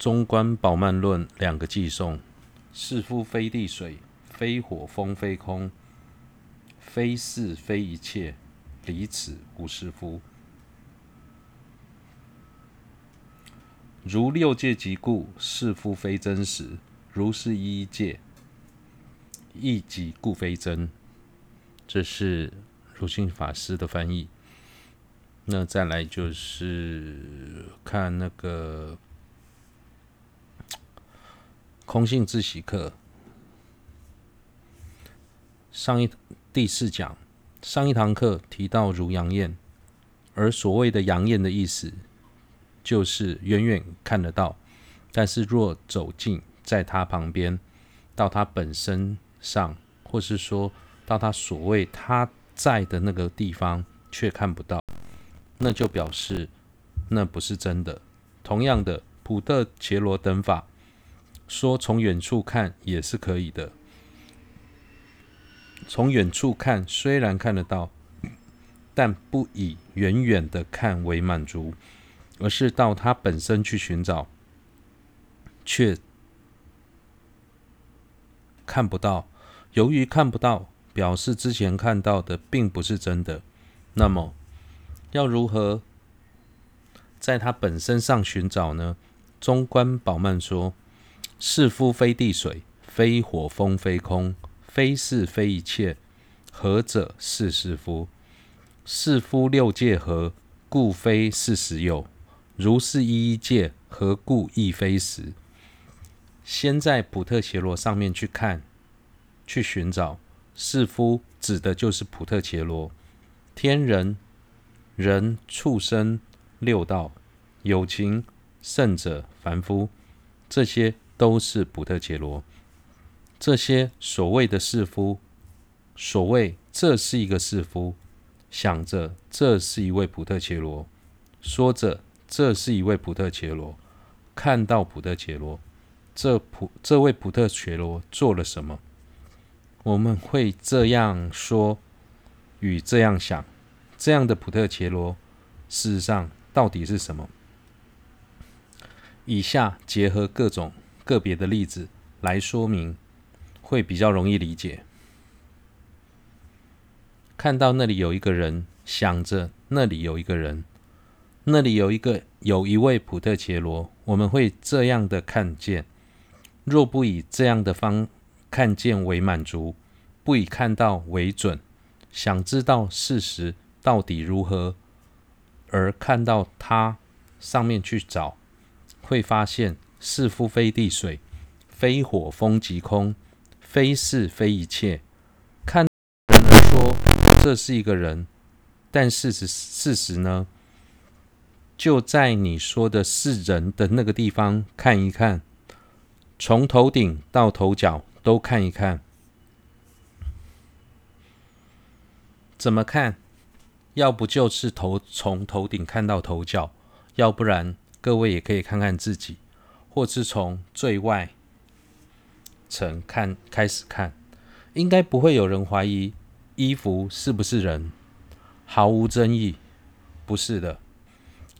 中观宝鬘论两个偈颂：是夫非地水，非火风非空，非是非一切，离此无是夫。如六界即故，是夫非真实。如是一一界，亦即故非真。这是如心法师的翻译。那再来就是看那个空性自习课上一第四讲，上一堂课提到如阳焰，而所谓的阳焰的意思，就是远远看得到，但是若走近，在它旁边，到它本身上，或是说到它所谓它在的那个地方，却看不到，那就表示那不是真的。同样的，普特伽罗等法说从远处看也是可以的，从远处看虽然看得到，但不以远远的看为满足，而是到它本身去寻找，却。看不到，由于看不到，表示之前看到的并不是真的。那么，要如何在它本身上寻找呢？中观宝曼说：“是夫非地水，非火风非空，非是非一切，何者是是夫？是夫六界合，故非是实有。如是一一界，何故亦非实？”先在普特伽罗上面去看，去寻找，是夫指的就是普特伽罗，天人、人、畜生、六道、有情、圣者、凡夫，这些都是普特伽罗。这些所谓的士夫，所谓这是一个士夫，想着这是一位普特伽罗，说着这是一位普特伽罗，看到普特伽罗。这普这位普特伽罗做了什么？我们会这样说与这样想，这样的普特伽罗事实上到底是什么？以下结合各种个别的例子来说明，会比较容易理解。看到那里有一个人，想着那里有一个人，那里有一个有一位普特切罗，我们会这样的看见。若不以这样的方看见为满足，不以看到为准，想知道事实到底如何，而看到它上面去找，会发现是夫非地水，非火风即空，非是非一切。看人说这是一个人，但事实事实呢，就在你说的是人的那个地方看一看。从头顶到头脚都看一看，怎么看？要不就是头从头顶看到头脚，要不然各位也可以看看自己，或是从最外层看开始看，应该不会有人怀疑衣服是不是人，毫无争议，不是的，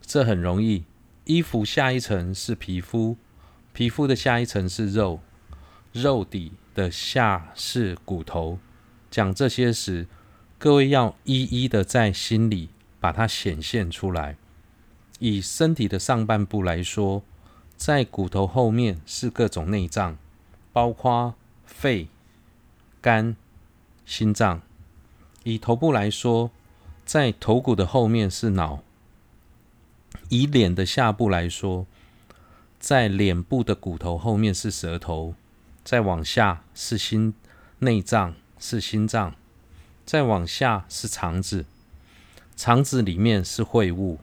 这很容易，衣服下一层是皮肤。皮肤的下一层是肉，肉底的下是骨头。讲这些时，各位要一一的在心里把它显现出来。以身体的上半部来说，在骨头后面是各种内脏，包括肺、肝、心脏。以头部来说，在头骨的后面是脑。以脸的下部来说，在脸部的骨头后面是舌头，再往下是心内脏，是心脏，再往下是肠子，肠子里面是秽物，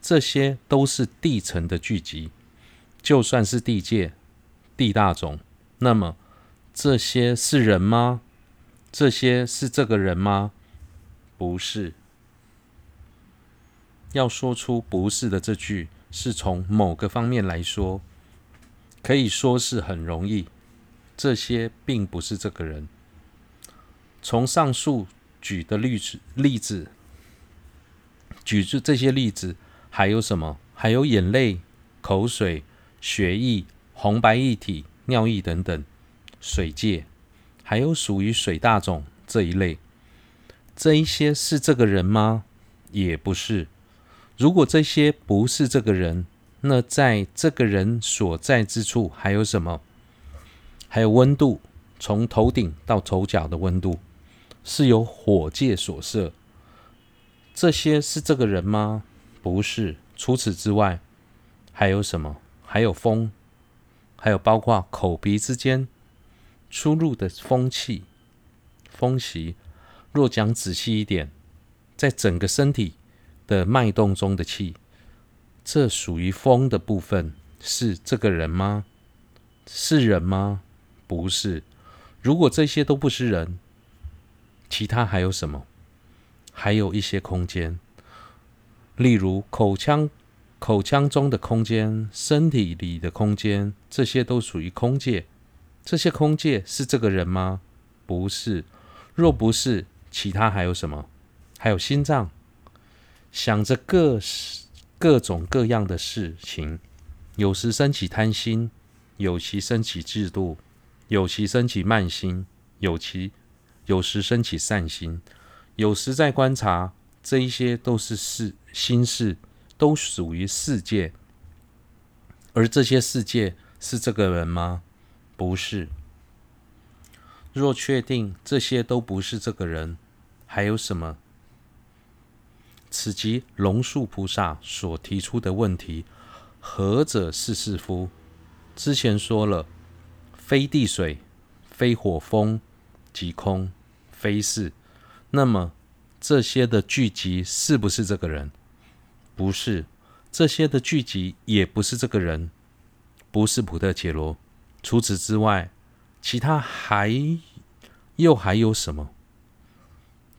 这些都是地层的聚集。就算是地界、地大种，那么这些是人吗？这些是这个人吗？不是。要说出不是的这句。是从某个方面来说，可以说是很容易。这些并不是这个人。从上述举的例子，例子，举出这些例子，还有什么？还有眼泪、口水、血液、红白液体、尿液等等，水界，还有属于水大种这一类，这一些是这个人吗？也不是。如果这些不是这个人，那在这个人所在之处还有什么？还有温度，从头顶到头脚的温度是由火界所设。这些是这个人吗？不是。除此之外，还有什么？还有风，还有包括口鼻之间出入的风气、风息。若讲仔细一点，在整个身体的脉动中的气，这属于风的部分，是这个人吗？是人吗？不是。如果这些都不是人，其他还有什么？还有一些空间。例如口腔、口腔中的空间、身体里的空间，这些都属于空界。这些空界是这个人吗？不是。若不是，其他还有什么？还有心脏，想着各各种各样的事情，有时升起贪心，有时升起嫉妒，有时升起慢心，有其有时升起善心，有时在观察。这一些都是事心事，都属于世界，而这些世界是这个人吗？不是。若确定这些都不是这个人，还有什么？此即龙树菩萨所提出的问题：何者是是夫？之前说了，非地水，非火风，即空，非是。那么。这些的聚集是不是这个人？不是。这些的聚集也不是这个人，不是普特伽罗。除此之外，其他还又还有什么？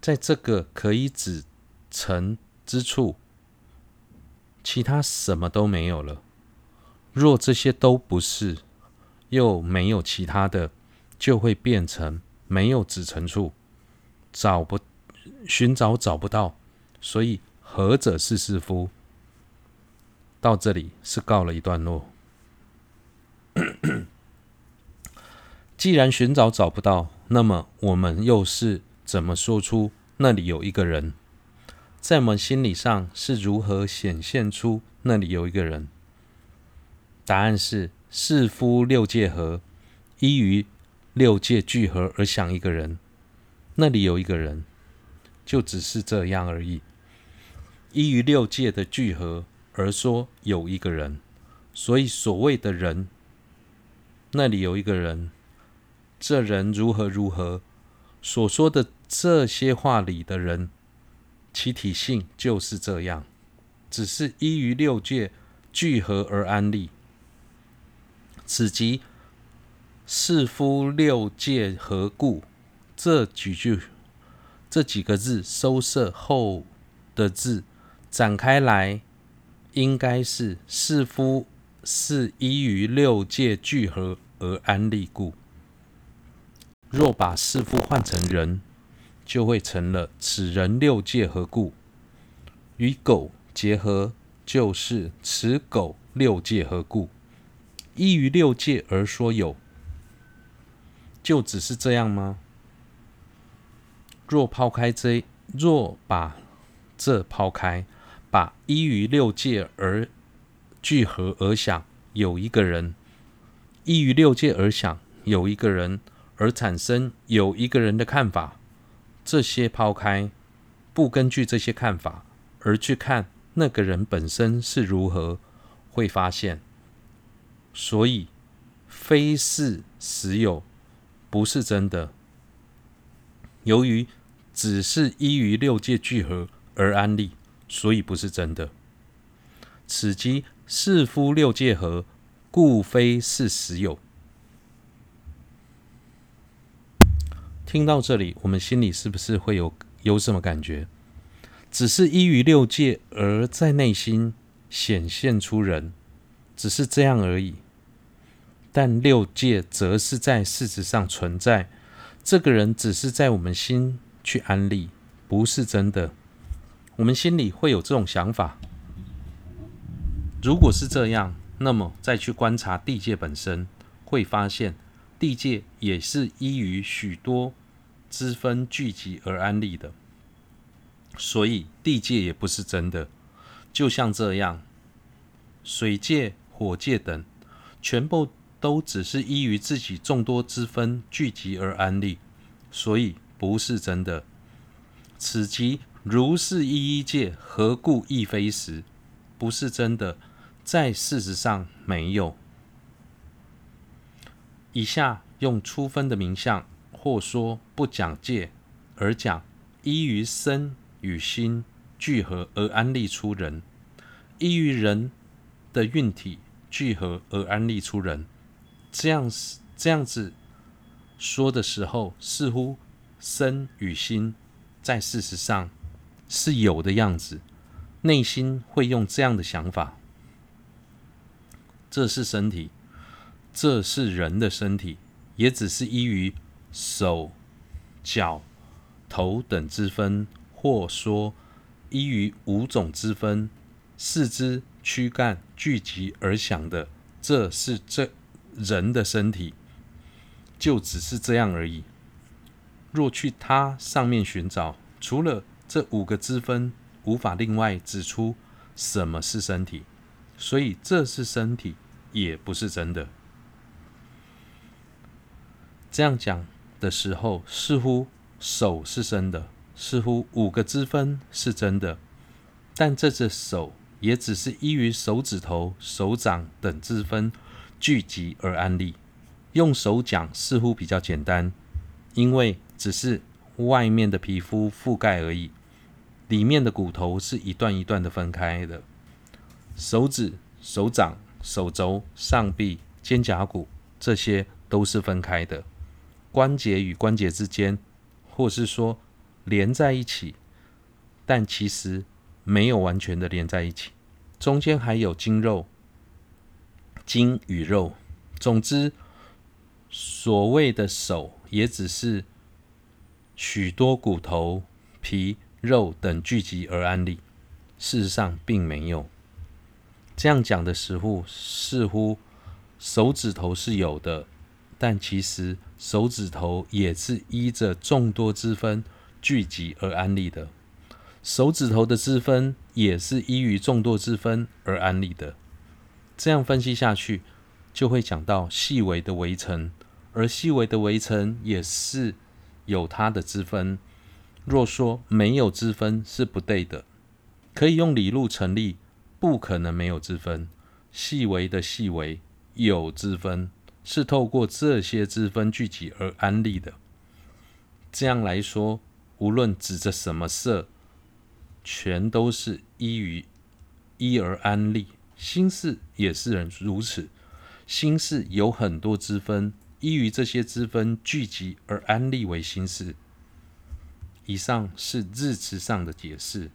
在这个可以指成之处，其他什么都没有了。若这些都不是，又没有其他的，就会变成没有指成处，找不。寻找找不到，所以何者是是夫？到这里是告了一段落。既然寻找找不到，那么我们又是怎么说出那里有一个人？在我们心理上是如何显现出那里有一个人？答案是：世夫六界合，依于六界聚合而想一个人，那里有一个人。就只是这样而已。依于六界的聚合而说有一个人，所以所谓的人，那里有一个人，这人如何如何，所说的这些话里的人，其体性就是这样，只是依于六界聚合而安立。此即是夫六界何故，这几句。这几个字收摄后的字展开来，应该是世夫是依于六界聚合而安立故。若把世夫换成人，就会成了此人六界何故，与狗结合，就是此狗六界何故。依于六界而说有，就只是这样吗？若抛开这，若把这抛开，把依于六界而聚合而想有一个人，依于六界而想有一个人，而产生有一个人的看法，这些抛开，不根据这些看法而去看那个人本身是如何，会发现，所以非是实有，不是真的。由于只是依于六界聚合而安立，所以不是真的。此即世夫六界合，故非是实有。听到这里，我们心里是不是会有有什么感觉？只是依于六界而在内心显现出人，只是这样而已。但六界则是在事实上存在。这个人只是在我们心去安立，不是真的。我们心里会有这种想法。如果是这样，那么再去观察地界本身，会发现地界也是依于许多支分聚集而安立的，所以地界也不是真的。就像这样，水界、火界等，全部都只是依于自己众多支分聚集而安立，所以不是真的。此即如是一一界，何故亦非实？不是真的，在事实上没有。以下用初分的名相，或说不讲界，而讲依于身与心聚合而安立出人，依于人的运体聚合而安立出人。这样这样子说的时候，似乎身与心在事实上是有的样子，内心会用这样的想法：这是身体，这是人的身体，也只是依于手、脚、头等之分，或说依于五种之分，四肢、躯干聚集而想的，这是这。人的身体就只是这样而已。若去它上面寻找，除了这五个支分，无法另外指出什么是身体，所以这是身体也不是真的。这样讲的时候，似乎手是真的，似乎五个支分是真的，但这只手也只是依于手指头、手掌等支分。聚集而安立，用手讲似乎比较简单，因为只是外面的皮肤覆盖而已，里面的骨头是一段一段的分开的。手指、手掌、手肘、上臂、肩胛骨，这些都是分开的。关节与关节之间，或是说连在一起，但其实没有完全的连在一起，中间还有筋肉。筋与肉，总之，所谓的手也只是许多骨头、皮、肉等聚集而安立。事实上，并没有这样讲的时候，似乎手指头是有的，但其实手指头也是依着众多之分聚集而安立的。手指头的之分也是依于众多之分而安立的。这样分析下去，就会讲到细微的微尘，而细微的微尘也是有它的之分。若说没有之分是不对的，可以用理路成立，不可能没有之分。细微的细微有之分，是透过这些之分聚集而安立的。这样来说，无论指着什么色，全都是依于一而安立。心事也是人如此，心事有很多之分，依于这些之分聚集而安立为心事。以上是字词上的解释。